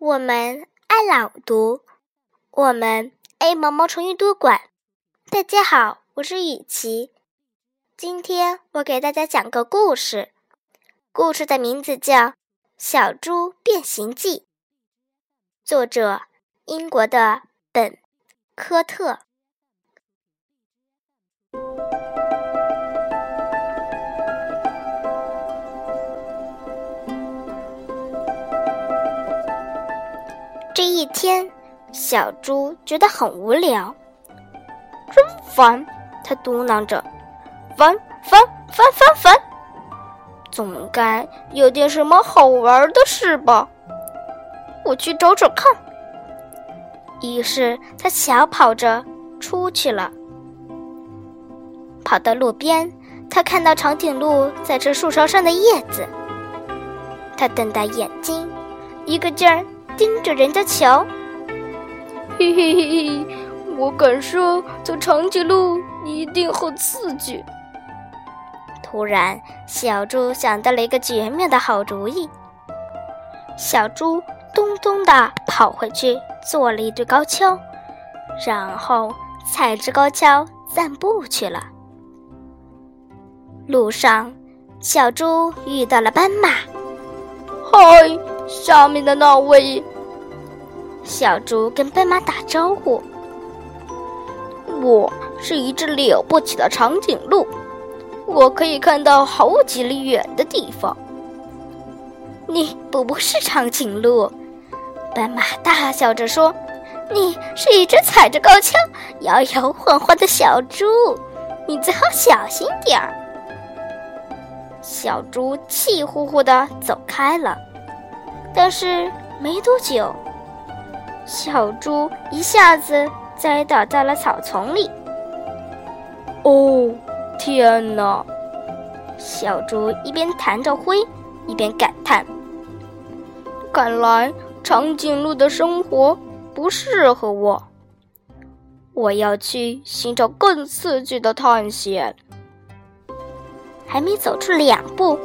我们爱朗读，我们爱毛毛虫阅读馆。大家好，我是雨琪。今天我给大家讲个故事，故事的名字叫《小猪变形记》，作者英国的本·科特。这一天，小猪觉得很无聊，真烦。他嘟囔着：“烦烦烦烦烦，总该有点什么好玩的事吧？我去找找看。”于是他小跑着出去了。跑到路边，他看到长颈鹿在吃树梢上的叶子。他瞪大眼睛，一个劲儿。盯着人家瞧，嘿嘿嘿嘿！我敢说，走长颈鹿一定很刺激。突然，小猪想到了一个绝妙的好主意。小猪咚咚地跑回去，做了一对高跷，然后踩着高跷散步去了。路上，小猪遇到了斑马。嗨，下面的那位。小猪跟斑马打招呼：“我是一只了不起的长颈鹿，我可以看到好几里远的地方。”你不是长颈鹿，斑马大笑着说：“你是一只踩着高跷、摇摇晃晃的小猪，你最好小心点儿。”小猪气呼呼的走开了。但是没多久，小猪一下子栽倒在了草丛里。哦，天哪！小猪一边弹着灰，一边感叹：“看来长颈鹿的生活不适合我。我要去寻找更刺激的探险。”还没走出两步。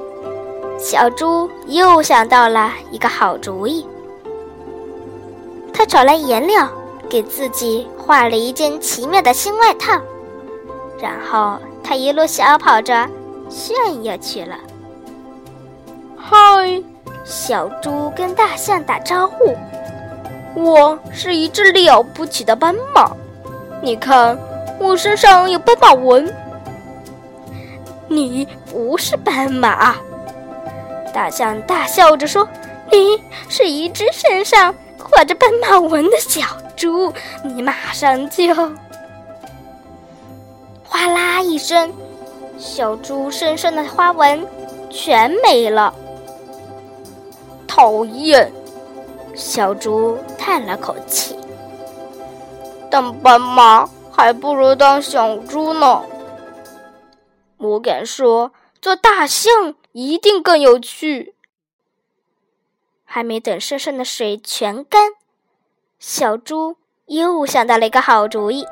小猪又想到了一个好主意，他找来颜料，给自己画了一件奇妙的新外套，然后他一路小跑着炫耀去了。嗨，小猪跟大象打招呼：“我是一只了不起的斑马，你看我身上有斑马纹。”你不是斑马。大象大笑着说：“你是一只身上画着斑马纹的小猪，你马上就……”哗啦一声，小猪身上的花纹全没了。讨厌！小猪叹了口气。当斑马还不如当小猪呢。我敢说，做大象。一定更有趣。还没等身上的水全干，小猪又想到了一个好主意。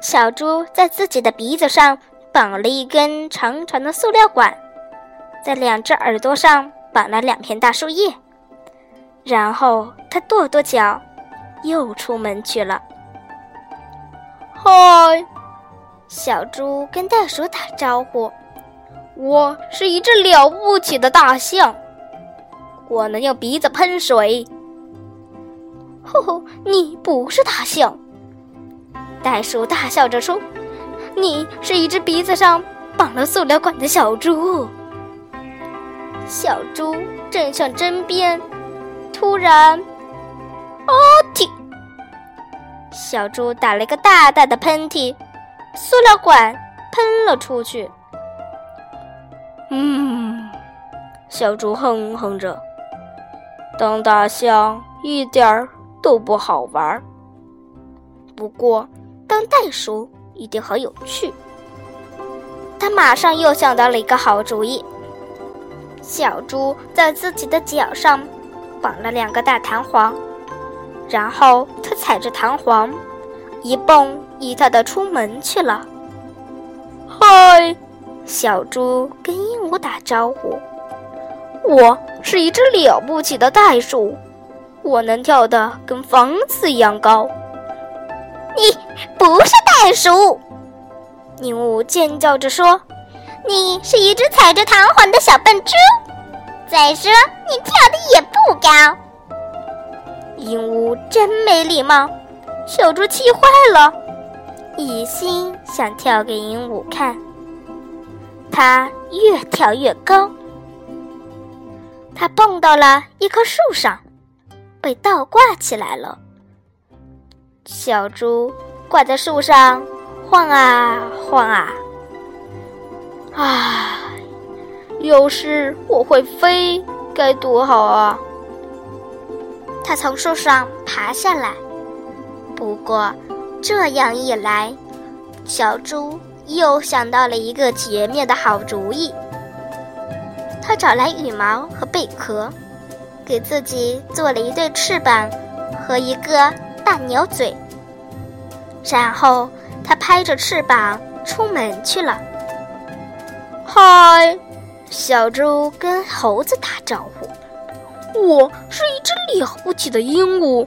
小猪在自己的鼻子上绑了一根长长的塑料管，在两只耳朵上绑了两片大树叶，然后他跺跺脚，又出门去了。嗨，小猪跟袋鼠打招呼。我是一只了不起的大象，我能用鼻子喷水。吼吼，你不是大象！袋鼠大笑着说：“你是一只鼻子上绑了塑料管的小猪。”小猪正想争辩，突然，啊嚏！小猪打了一个大大的喷嚏，塑料管喷了出去。嗯，小猪哼哼着，当大象一点儿都不好玩。不过，当袋鼠一定很有趣。他马上又想到了一个好主意。小猪在自己的脚上绑了两个大弹簧，然后他踩着弹簧，一蹦一跳的出门去了。嗨！小猪跟鹦鹉打招呼：“我是一只了不起的袋鼠，我能跳得跟房子一样高。你不是袋鼠，鹦鹉尖叫着说：“你是一只踩着弹簧的小笨猪。再说，你跳的也不高。”鹦鹉真没礼貌，小猪气坏了，一心想跳给鹦鹉看。它越跳越高，它蹦到了一棵树上，被倒挂起来了。小猪挂在树上晃啊晃啊，唉，要是我会飞，该多好啊！它从树上爬下来，不过这样一来，小猪。又想到了一个绝妙的好主意。他找来羽毛和贝壳，给自己做了一对翅膀和一个大鸟嘴。然后他拍着翅膀出门去了。嗨，小猪跟猴子打招呼：“我是一只了不起的鹦鹉，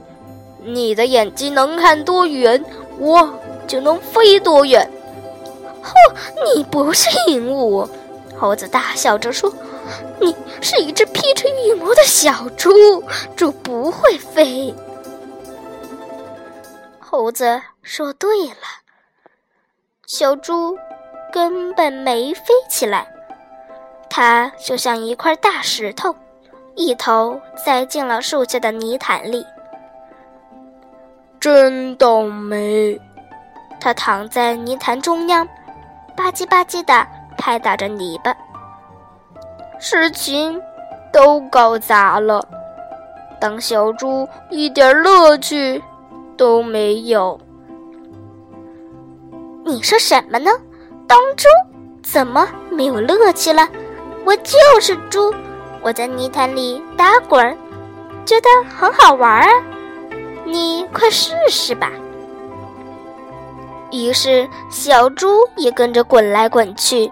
你的眼睛能看多远，我就能飞多远。”哼，你不是鹦鹉，猴子大笑着说：“你是一只披着羽毛的小猪，猪不会飞。”猴子说：“对了，小猪根本没飞起来，它就像一块大石头，一头栽进了树下的泥潭里。真倒霉！它躺在泥潭中央。”吧唧吧唧的拍打着泥巴，事情都搞砸了。当小猪一点乐趣都没有。你说什么呢？当猪怎么没有乐趣了？我就是猪，我在泥潭里打滚，觉得很好玩啊！你快试试吧。于是，小猪也跟着滚来滚去。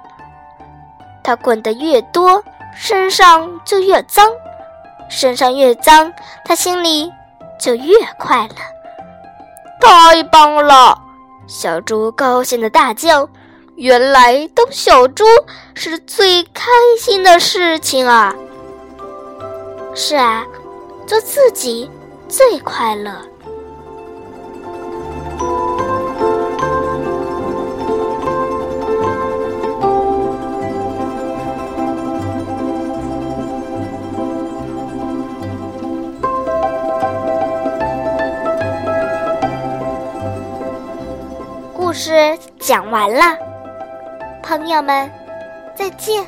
它滚得越多，身上就越脏；身上越脏，它心里就越快乐。太棒了！小猪高兴的大叫：“原来当小猪是最开心的事情啊！”是啊，做自己最快乐。故事讲完了，朋友们，再见。